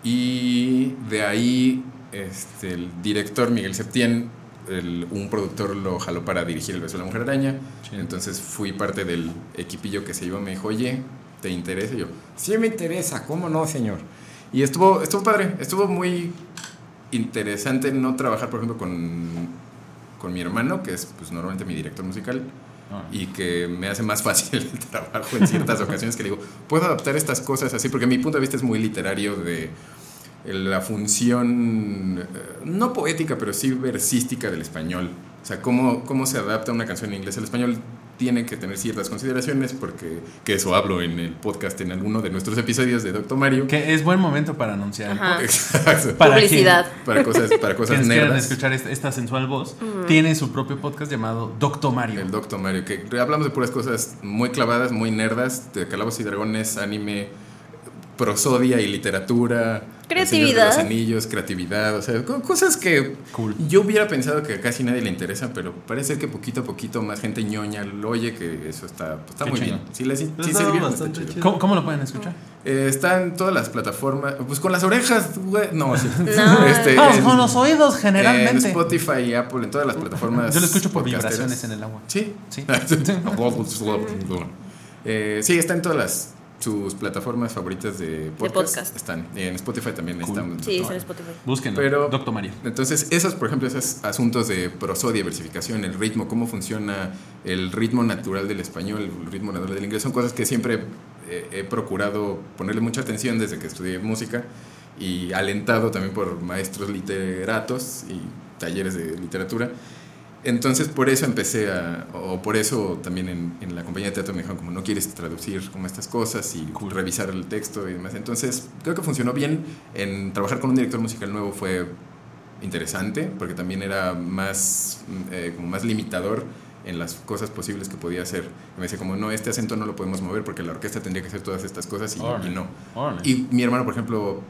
Y de ahí este, el director Miguel Septién, el- un productor lo jaló para dirigir El beso de la mujer araña. Entonces fui parte del equipillo que se iba. Me dijo, oye, ¿te interesa? Y yo, sí me interesa, ¿cómo no, señor? Y estuvo, estuvo padre, estuvo muy interesante no trabajar, por ejemplo, con, con mi hermano, que es pues, normalmente mi director musical, Ah. y que me hace más fácil el trabajo en ciertas ocasiones que digo, puedo adaptar estas cosas así, porque mi punto de vista es muy literario de la función, eh, no poética, pero sí versística del español. O sea, cómo, cómo se adapta una canción en inglés al español tiene que tener ciertas consideraciones, porque que eso hablo en el podcast, en alguno de nuestros episodios de Doctor Mario. Que es buen momento para anunciar. Ajá. Exacto. Para Publicidad. Para cosas, para cosas nerdas. escuchar esta, esta sensual voz, tiene su propio podcast llamado Doctor Mario. El Doctor Mario, que hablamos de puras cosas muy clavadas, muy nerdas, de calabozos y dragones, anime, prosodia y literatura. El Señor de Creatividad. los anillos, creatividad, o sea, co- cosas que Cool. yo hubiera pensado que a casi nadie le interesa, pero parece que poquito a poquito más gente ñoña lo oye, que eso está, pues, está Qué muy chido. bien. Sí, les, sí, está chido. chido. ¿Cómo, cómo lo pueden escuchar? Eh, está en todas las plataformas, pues con las orejas, güey. No, sí. No. Este, Vamos, en- con los oídos En generalmente. Spotify y Apple, en todas las plataformas. Yo lo escucho por vibraciones en el agua. Sí. Sí. Eh, sí, está en todas las sus plataformas favoritas de podcast. podcast. Están en Spotify también están. Sí, es en Spotify. Búsquenlo. Pero- Doctor Mario. Entonces, esos, por ejemplo, esos asuntos de prosodia, versificación, el ritmo, cómo funciona el ritmo natural del español, el ritmo natural del inglés, son cosas que siempre eh, he procurado ponerle mucha atención desde que estudié música y alentado también por maestros literatos y talleres de literatura. Entonces, por eso empecé a, o por eso también en, en la compañía de teatro me dijeron como no quieres traducir como estas cosas y revisar el texto y demás. Entonces, creo que funcionó bien. En trabajar con un director musical nuevo fue interesante porque también era más, mm, eh, como más limitador en las cosas posibles que podía hacer. Me decía como, no, este acento no lo podemos mover porque la orquesta tendría que hacer todas estas cosas y, y no. Y mi hermano, por ejemplo,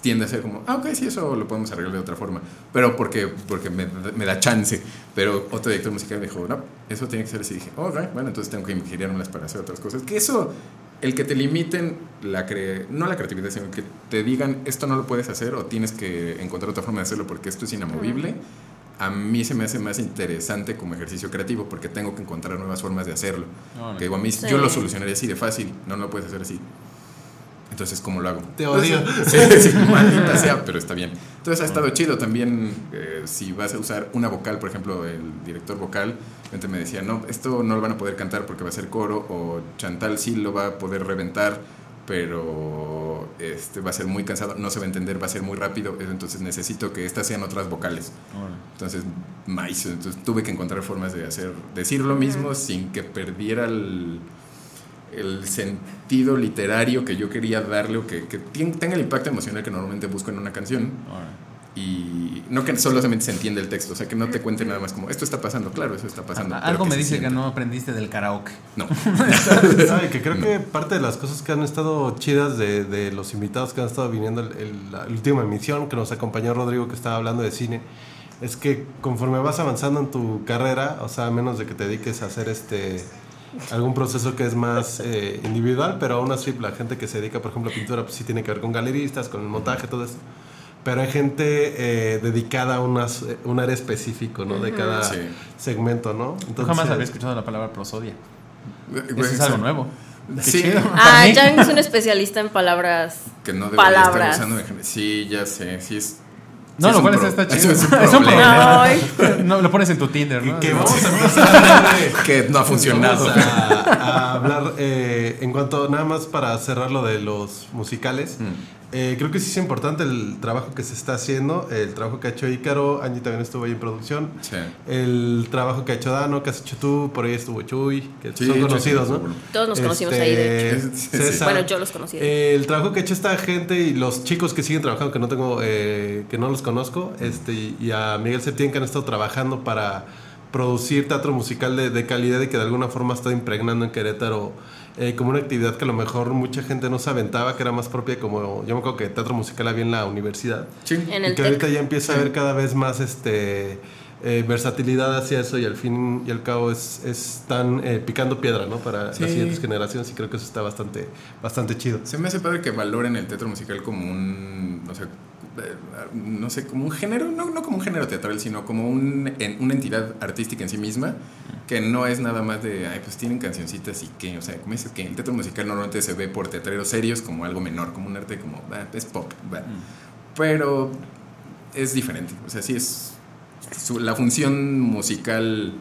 tiende a ser como, ah, ok, sí, eso lo podemos arreglar de otra forma. Pero porque, porque me, me da chance. Pero otro director musical me dijo, no, eso tiene que ser así. Y dije, ok, bueno, entonces tengo que ingeniármelas para hacer otras cosas. Que eso, el que te limiten, la cre no la creatividad, sino que te digan, esto no lo puedes hacer o tienes que encontrar otra forma de hacerlo porque esto es inamovible. A mí se me hace más interesante como ejercicio creativo porque tengo que encontrar nuevas formas de hacerlo. Que digo, a mí Sí. yo lo solucionaría así de fácil, no, no lo puedes hacer así. Entonces, ¿cómo lo hago? Te odio. Sí, sí, maldita sea, pero está bien. Entonces ha estado chido también. eh, si vas a usar una vocal, por ejemplo, el director vocal, gente me decía, no, esto no lo van a poder cantar porque va a ser coro, o Chantal sí lo va a poder reventar, pero este, va a ser muy cansado, no se va a entender, va a ser muy rápido, entonces necesito que estas sean otras vocales. Entonces, maíz, entonces tuve que encontrar formas de hacer, decir lo mismo sin que perdiera el, el sentido literario que yo quería darle o que, que tenga el impacto emocional que normalmente busco en una canción. Y no que solamente se entiende el texto, o sea, que no te cuente nada más como, esto está pasando, claro, eso está pasando. Algo me dice que no aprendiste del karaoke. No. Sabe que creo que parte de las cosas que han estado chidas de, de los invitados que han estado viniendo el, el- la última emisión que nos acompañó Rodrigo que estaba hablando de cine es que conforme vas avanzando en tu carrera, o sea, a menos de que te dediques a hacer este algún proceso que es más eh, individual, pero aún así la gente que se dedica, por ejemplo, a pintura, pues sí tiene que ver con galeristas, con el montaje, todo eso. Pero hay gente eh, dedicada a unas- un área específico, ¿no? De cada Sí. segmento, ¿no? Tú jamás había escuchado la palabra prosodia. Güey, Eso es algo nuevo. Qué Sí. chido. Ah. Jan es un especialista en palabras. Que no debería Palabras. estar usando. Sí, ya sé, sí es... No, sí lo es cual un está chido. es un Es un problema. Ay. No, lo pones en tu Tinder, ¿no? Que vamos a empezar Que no ha funcionado. A, hablar eh, en cuanto, nada más para cerrar lo de los musicales. Mm. eh, creo que sí es importante el trabajo que se está haciendo, el trabajo que ha hecho Ícaro, Angie también estuvo ahí en producción, Sí. el trabajo que ha hecho Dano, que has hecho tú, por ahí estuvo Chuy, que Sí, son conocidos, sí, ¿no? Todos nos conocimos ahí, de Este, sí. César. Bueno, yo los conocí. Eh, el trabajo que ha hecho esta gente y los chicos que siguen trabajando, que no tengo, eh, que no los conozco, este, y, y a Miguel Septién que han estado trabajando para producir teatro musical de, de calidad y que de alguna forma ha estado impregnando en Querétaro eh, como una actividad que a lo mejor mucha gente no se aventaba, que era más propia como, yo me acuerdo que teatro musical había en la universidad. Sí. En y el que ahorita ya empieza a haber cada vez más este eh, versatilidad hacia eso y al fin y al cabo es, están eh, picando piedra, ¿no? Para Sí. las siguientes generaciones y creo que eso está bastante, bastante chido. Se me hace padre que valoren el teatro musical como un, o sea, no sé, como un género, no, no como un género teatral, sino como un, en- una entidad artística en sí misma, que no es nada más de, ay, pues tienen cancioncitas y que, o sea, como dices que el teatro musical normalmente se ve por teatreros serios como algo menor, como un arte como, ah, es pop, va. pero es diferente, o sea, sí es, su- la función musical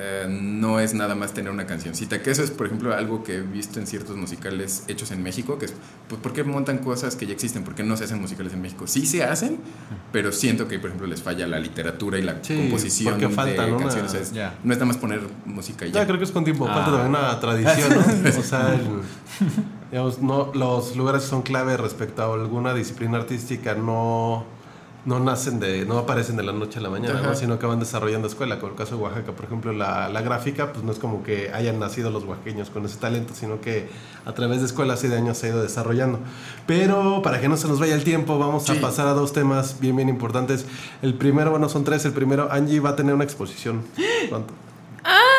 eh, no es nada más tener una cancioncita, que eso es, por ejemplo, algo que he visto en ciertos musicales hechos en México, que es, pues, ¿por qué montan cosas que ya existen? ¿Por qué no se hacen musicales en México? Sí se hacen, pero siento que, por ejemplo, les falla la literatura y la Sí, composición porque falta, de ¿no? canciones. Una- O sea, es- Ya. No es nada más poner música y Ya ya. creo que es con tiempo, Ah. falta también una tradición, ¿no? O sea, el- digamos, no, los lugares son clave respecto a alguna disciplina artística no, no nacen de, no aparecen de la noche a la mañana, sino que van desarrollando escuela. Como el caso de Oaxaca, por ejemplo, la, la gráfica, pues no es como que hayan nacido los oaxaqueños con ese talento, sino que a través de escuelas y de años se ha ido desarrollando. Pero para que no se nos vaya el tiempo, vamos Sí. a pasar a dos temas bien, bien importantes. El primero, bueno, son tres. El primero, Angie va a tener una exposición. ¿Cuánto?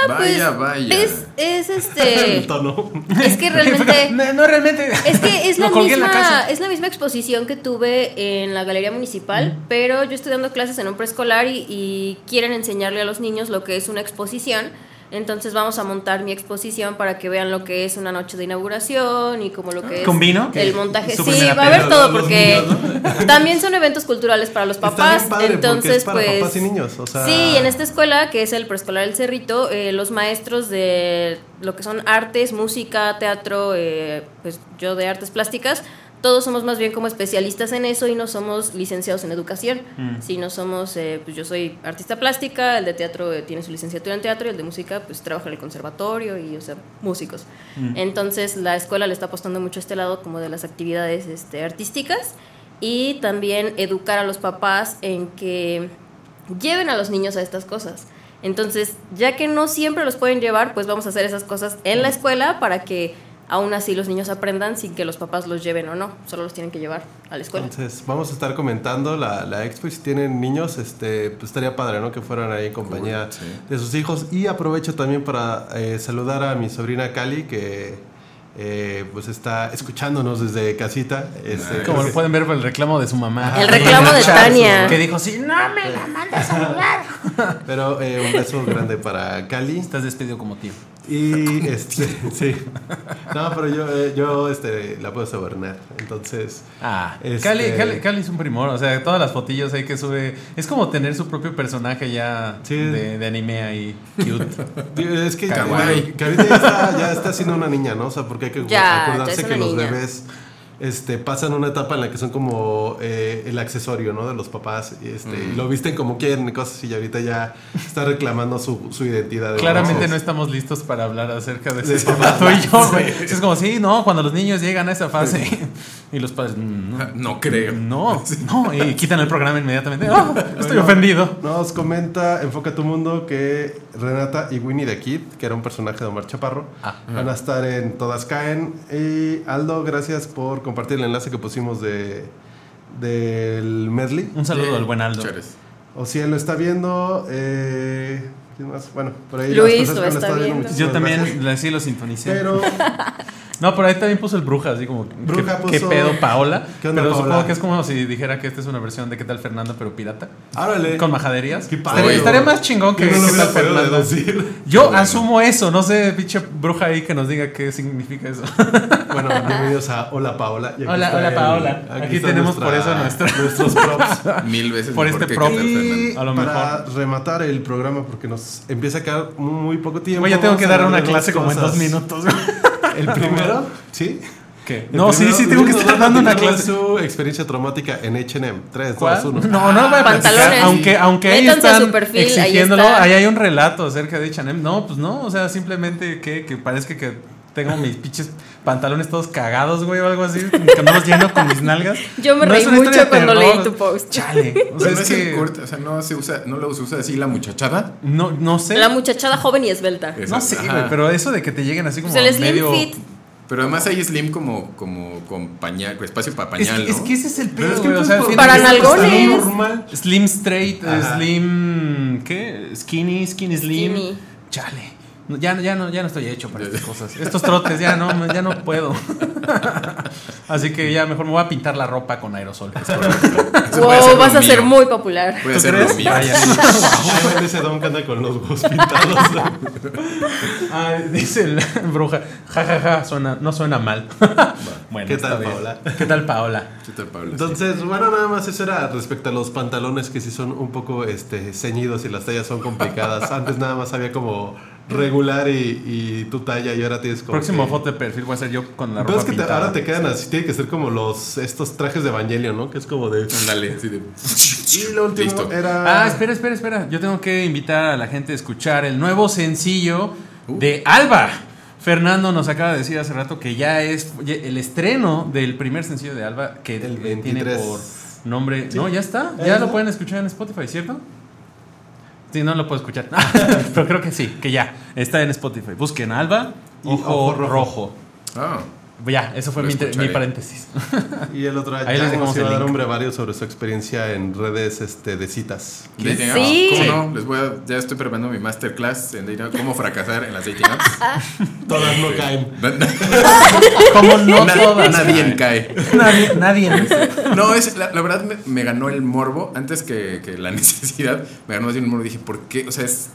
Vaya, vaya. pues, Es, es este. es que realmente. No, no, realmente. Es que es la, misma, es la misma exposición que tuve en la Galería Municipal, pero yo estoy dando clases en un preescolar y, y quieren enseñarle a los niños lo que es una exposición. Entonces vamos a montar mi exposición para que vean lo que es una noche de inauguración y como lo que es ¿Con vino? el montaje. Sí, va a haber todo porque niños, también son eventos culturales para los papás. padre, entonces, es para pues papás y niños, o sea- sí, en esta escuela que es el preescolar El Cerrito, eh, los maestros de lo que son artes, música, teatro, eh, pues yo de artes plásticas, todos somos más bien como especialistas en eso y no somos licenciados en educación, sino somos, eh, pues yo soy artista plástica, el de teatro eh, tiene su licenciatura en teatro y el de música pues trabaja en el conservatorio y, o sea, músicos. Entonces la escuela le está apostando mucho a este lado como de las actividades este, artísticas y también educar a los papás en que lleven a los niños a estas cosas. Entonces, ya que no siempre los pueden llevar, pues vamos a hacer esas cosas en la escuela para que aún así los niños aprendan sin que los papás los lleven o no, solo los tienen que llevar a la escuela. Entonces, vamos a estar comentando la, la expo y si tienen niños, este, pues estaría padre, ¿no? Que fueran ahí en compañía Cool, sí. de sus hijos. Y aprovecho también para eh, saludar a mi sobrina Cali, que eh, pues está escuchándonos desde casita. Este. Como lo pueden ver por el reclamo de su mamá. El reclamo de Tania. Que dijo, sí, no me la mandes a saludar. Pero eh, un beso grande para Cali. Estás despedido como tío. Y este, sí. No, pero yo, eh, yo este, la puedo sobornar. Entonces, Ah, Este- Cali, Cali, Cali es un primor, o sea, todas las fotillos ahí que sube, es como tener su propio personaje ya Sí. de, de anime ahí, cute. Es que, ahorita ya está, ya está siendo una niña, ¿no? O sea, porque hay que Ya, acordarse ya que los bebés este, pasan una etapa en la que son como eh, el accesorio, ¿no? De los papás. Y, este, y lo visten como quieren y cosas así. Y ahorita ya está reclamando su, su identidad. Claramente no estamos listos para hablar acerca de De ese tú y yo. Es como, sí, no, cuando los niños llegan a esa fase, Y los padres, "Mm, no, No creo. no, no, y quitan el programa inmediatamente. "Ah, estoy Bueno, ofendido. Nos comenta Enfoca tu Mundo que Renata y Winnie the Kid, que era un personaje de Omar Chaparro, Ah. van a estar en Todas Caen. Y Aldo, gracias por compartir el enlace que pusimos de del medley. Un saludo al buen Aldo. Chores. O si él lo está viendo, eh, ¿quién más? Bueno, por ahí Luis las personas lo está viendo. muchísimas Yo también gracias. sí lo sintonicé. Pero No, por ahí también puso el bruja, así como, Bruja ¿qué, qué puso- pedo, Paola? ¿Qué onda, pero Paola? supongo que es como si dijera que esta es una versión de ¿Qué tal Fernando, pero pirata? árale. Con majaderías. Qué padre. Estaría, estaría más chingón que no ¿Qué hubiera tal Fernando? deducir. Yo Bueno. asumo eso, no sé, pinche bruja ahí que nos diga qué significa eso. Bueno, bienvenidos a Hola Paola. Y aquí Hola, hola, el- Paola. Aquí tenemos por eso nuestra- nuestros props. Mil veces Por mejor este que prop. Y. A lo para rematar el programa, porque nos empieza a quedar muy poco tiempo. Güey, ya tengo que dar una clase como en dos minutos. El primero, ¿sí? ¿Qué? No, sí, primero, sí, tengo que estar dando una clase. su experiencia traumática en H&M. 3, ¿Cuál? 2, 1. No, no lo voy a platicar. Pantalones. Aunque, aunque ahí Métanse a están su perfil, ahí exigiéndolo, está. ahí hay un relato acerca de Chanem. No, pues no, o sea, simplemente que, que parezca que tengo mis pinches pantalones todos cagados, güey, o algo así, que no los lleno con mis nalgas. Yo me No reí es mucho cuando terror. leí tu post. Chale. O sea, no es es el que corte, o sea, no se usa, no lo se usa así la muchachada. no, no sé. La muchachada joven y esbelta. Es- No sé, Ajá. güey, pero eso de que te lleguen así como Pues el slim medio... fit. Pero además hay slim como, como con pañal, con espacio para Es, pañal, que- es ¿no? que ese es el Pero pedo, es que. O pues, sea, al por- final- Para es nalgones. normal. Slim straight, Ajá. slim. ¿Qué? Skinny, skinny slim. Skinny. Chale. No, Ya, ya, no, ya no estoy hecho para estas cosas. Estos trotes ya no, ya no puedo. Así que ya mejor me voy a pintar la ropa con aerosol. Wow, vas a ser muy popular. Puede ¿Tú ser lo mío. Ese don que anda con los huevos pintados. Ay, dice el bruja. Ja, ja, ja, suena, no suena mal. bueno, ¿Qué tal. Paola? ¿Qué tal, Paola? ¿Qué tal, Pablo? Entonces, bueno, nada más eso era respecto a los pantalones que sí son un poco este, ceñidos y las tallas son complicadas. Antes nada más había como regular y, y tu talla y ahora tienes como... Próximo que- foto de perfil voy a ser yo con la Pero ropa es que te- ahora te quedan así, tiene que ser como los estos trajes de Evangelion, ¿no? Que es como de... Ándale, así de. Y lo último Listo. era... Ah, espera, espera, espera. Yo tengo que invitar a la gente a escuchar el nuevo sencillo de Alba. Fernando nos acaba de decir hace rato que ya es el estreno del primer sencillo de Alba que El eh, tiene 23. por nombre. No, ya está. ¿Ya Ya está? lo pueden escuchar en Spotify, ¿cierto? Sí, no lo puedo escuchar. Pero creo que sí, que ya está en Spotify. Busquen Alba Ojo rojo. Rojo. Ah, Ya, eso fue mi, paréntesis. Y el otro, Ahí les dejamos a dar un brevario sobre su experiencia en redes este, de citas. dating apps. Sí. ¿Cómo no? Les voy a, ya estoy preparando mi masterclass en dating cómo fracasar en las dating apps. Todas no caen. Como no Na- todas. nadie cae. Nadie, nadie. No, es, la, la verdad me, me ganó el morbo antes que, que la necesidad. Me ganó bien el morbo. Dije, ¿por qué? O sea, es.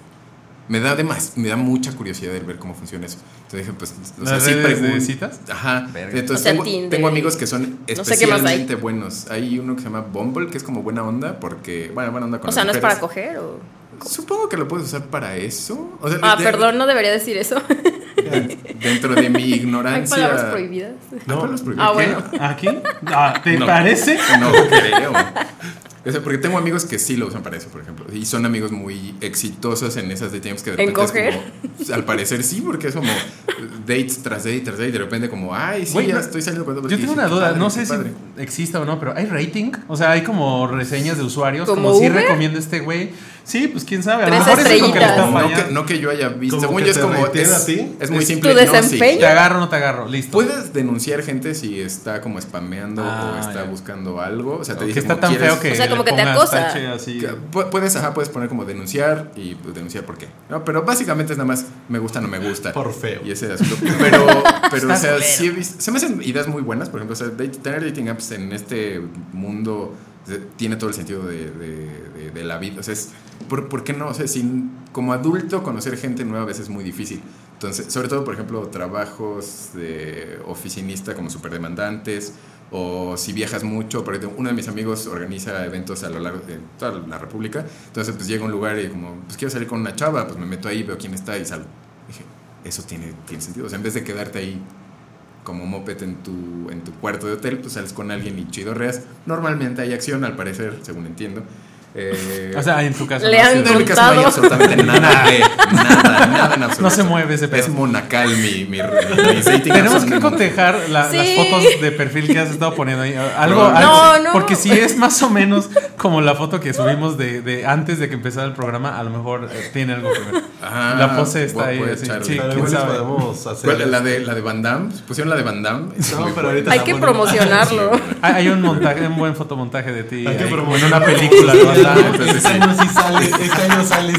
Me da de más, me da mucha curiosidad de ver cómo funciona eso. Entonces dije, pues, o sea, ¿Las sí pregun- citas? Ajá. Verga. Entonces O sea, tengo, amigos que son No sé qué más hay. especialmente buenos. Hay uno que se llama Bumble, que es como buena onda, porque, bueno, buena onda con O sea, no es para coger o. Supongo que lo puedes usar para eso. O sea, Ah, de- perdón, no debería decir eso. Dentro de mi Hay ignorancia. palabras prohibidas. ¿Hay palabras prohibidas? Ah, bueno. ¿Aquí? Ah, ¿Te No. parece? No creo. O sea, porque tengo amigos que sí lo usan para eso, por ejemplo. Y son amigos muy exitosos en esas dating apps que de ¿En repente es coger? como- al parecer sí, porque es como dates tras date tras date y de repente como, ay, sí, Güey, ya no, estoy saliendo con otro". Yo tengo una "Qué duda, padre, no sé padre". si exista o no, pero ¿hay rating? O sea, hay como reseñas de usuarios, ¿Como como si Uber? recomienda este güey. Sí, pues quién sabe, a lo Tres mejor es lo que le está estrellitas. No fallando. que, no que yo haya visto. Como Según que yo es te como. Es, ti. es muy Es simple. tu no, sí. desempeño. ¿Te agarro o no te agarro? Listo. Puedes denunciar gente si está como spameando Ah, o está ya. buscando algo. O sea, te que dice está como, tan "¿Quieres- feo que. O sea, como que te acosa. así. Puedes, ajá, puedes poner como denunciar y denunciar por qué. No, pero básicamente es nada más me gusta, no me gusta. Por feo. Y ese asunto. Pero, pero o sea, culero. sí he visto- se me hacen ideas muy buenas. Por ejemplo, o sea, tener dating apps en este mundo tiene todo el sentido de, de- de- de la vida. O sea, es, ¿por, por qué no? O sea, sin, como adulto conocer gente nueva a veces es muy difícil. Entonces, sobre todo, por ejemplo, trabajos de oficinista como súper demandantes o si viajas mucho, por ejemplo, uno de mis amigos organiza eventos a lo largo de toda la República, entonces pues llega a un lugar y como, pues quiero salir con una chava, pues me meto ahí, veo quién está y salgo. Dije, eso tiene, tiene sentido, o sea, en vez de quedarte ahí como moped en tu, en tu cuarto de hotel, pues sales con alguien y chidorreas. Normalmente hay acción, al parecer, según entiendo. Eh, O sea, en tu caso. Le no, han en mi caso no hay absolutamente nada de nada, nada en absoluto. No se mueve ese pedo. Es monacal mi, mi, mi Tenemos que cotejar la- Sí. las fotos de perfil que has estado poniendo ahí. Algo, No, algo- no, no. Porque si es más o menos como la foto que subimos de, de antes de que empezara el programa, a lo mejor eh, tiene algo que ver. Ah, la pose está ahí. así. Sí, quién sabe. podemos hacer. La de, la de Van Damme. Pusieron la de Van Damme. No, pero ahorita Hay la que promocionarlo. Hay, un montaje, un buen fotomontaje de ti. Hay que promocionar. una película. Entonces, Este año sí sales, este año sales.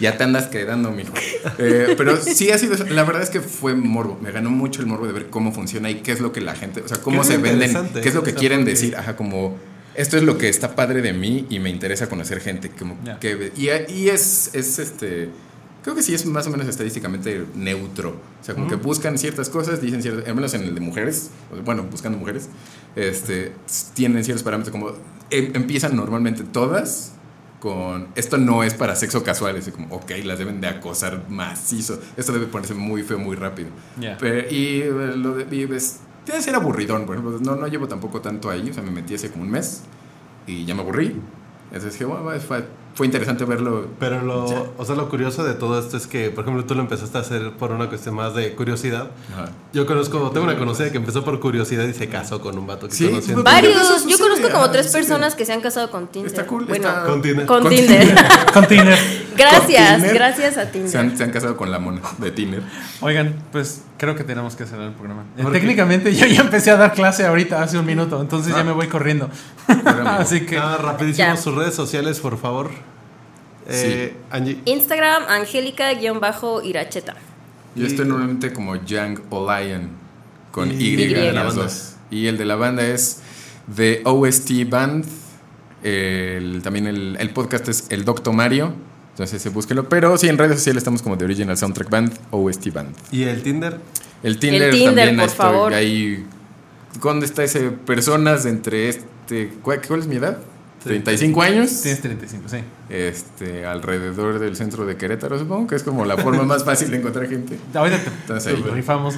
ya te andas quedando, mijo. Eh, pero sí ha sido. La verdad es que fue morbo. Me ganó mucho el morbo de ver cómo funciona y qué es lo que la gente. O sea, cómo Qué se venden. ¿Qué es lo que o sea, quieren porque- decir? Ajá, como. Esto es lo que está padre de mí y me interesa conocer gente. Como que, y, y es, es este. Creo que sí es más o menos estadísticamente neutro. O sea, como que buscan ciertas cosas, dicen ciertas. Al menos en el de mujeres, bueno, buscando mujeres, este, tienen ciertos parámetros como. Em- empiezan normalmente todas con esto no es para sexo casual, es como, ok, las deben de acosar macizo, esto debe ponerse muy feo muy rápido. Ya. Pero- y eh, lo de, y ves, debe ser aburridón, por ejemplo, no, no llevo tampoco tanto ahí, o sea, me metí hace como un mes y ya me aburrí. Entonces dije, bueno, fue, fue interesante verlo. Pero lo, o sea, lo curioso de todo esto es que, por ejemplo, tú lo empezaste a hacer por una cuestión más de curiosidad. Ajá. Yo conozco, tengo una conocida que empezó por curiosidad y se casó con un vato que Sí, pues, Varios. Yo conozco como tres personas que se han casado con Tinder. Está cool, Bueno, está- Con Tinder. con Tinder. Con Tinder. Gracias, Tinder. gracias a Se Tinder. han, se han casado con la mona de Tinder. Oigan, pues creo que tenemos que cerrar el programa. Eh. Técnicamente yo ya empecé a dar clase ahorita hace un minuto, entonces ya me voy corriendo. Así que Ah, rapidísimo, Ya. sus redes sociales, por favor. Eh, Angie. Instagram, Angélica-Iracheta. Yo estoy normalmente como Young Olion con Y, Y de la las dos. Y el de la banda es The OST Band. El- también el, el podcast es El Doctor Mario. Entonces se búsquelo. Pero sí, en redes sociales estamos como The Original Soundtrack Band, OST Band. ¿Y el Tinder? El Tinder, El Tinder, también por estoy favor. ahí. ¿Dónde está ese? Personas entre este. ¿Cuál, cuál es mi edad? 35 años. tienes 35, sí. Este, alrededor del centro de Querétaro, supongo que es como la forma más fácil de encontrar gente. Ahorita te, Entonces, te ahí. rifamos.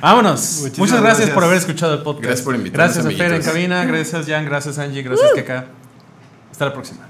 Vámonos. Muchísimas Muchas gracias, gracias. por haber escuchado el podcast. Gracias por invitarnos, Gracias a Fer en cabina, gracias Jan, gracias Angie, gracias Keka. Hasta la próxima.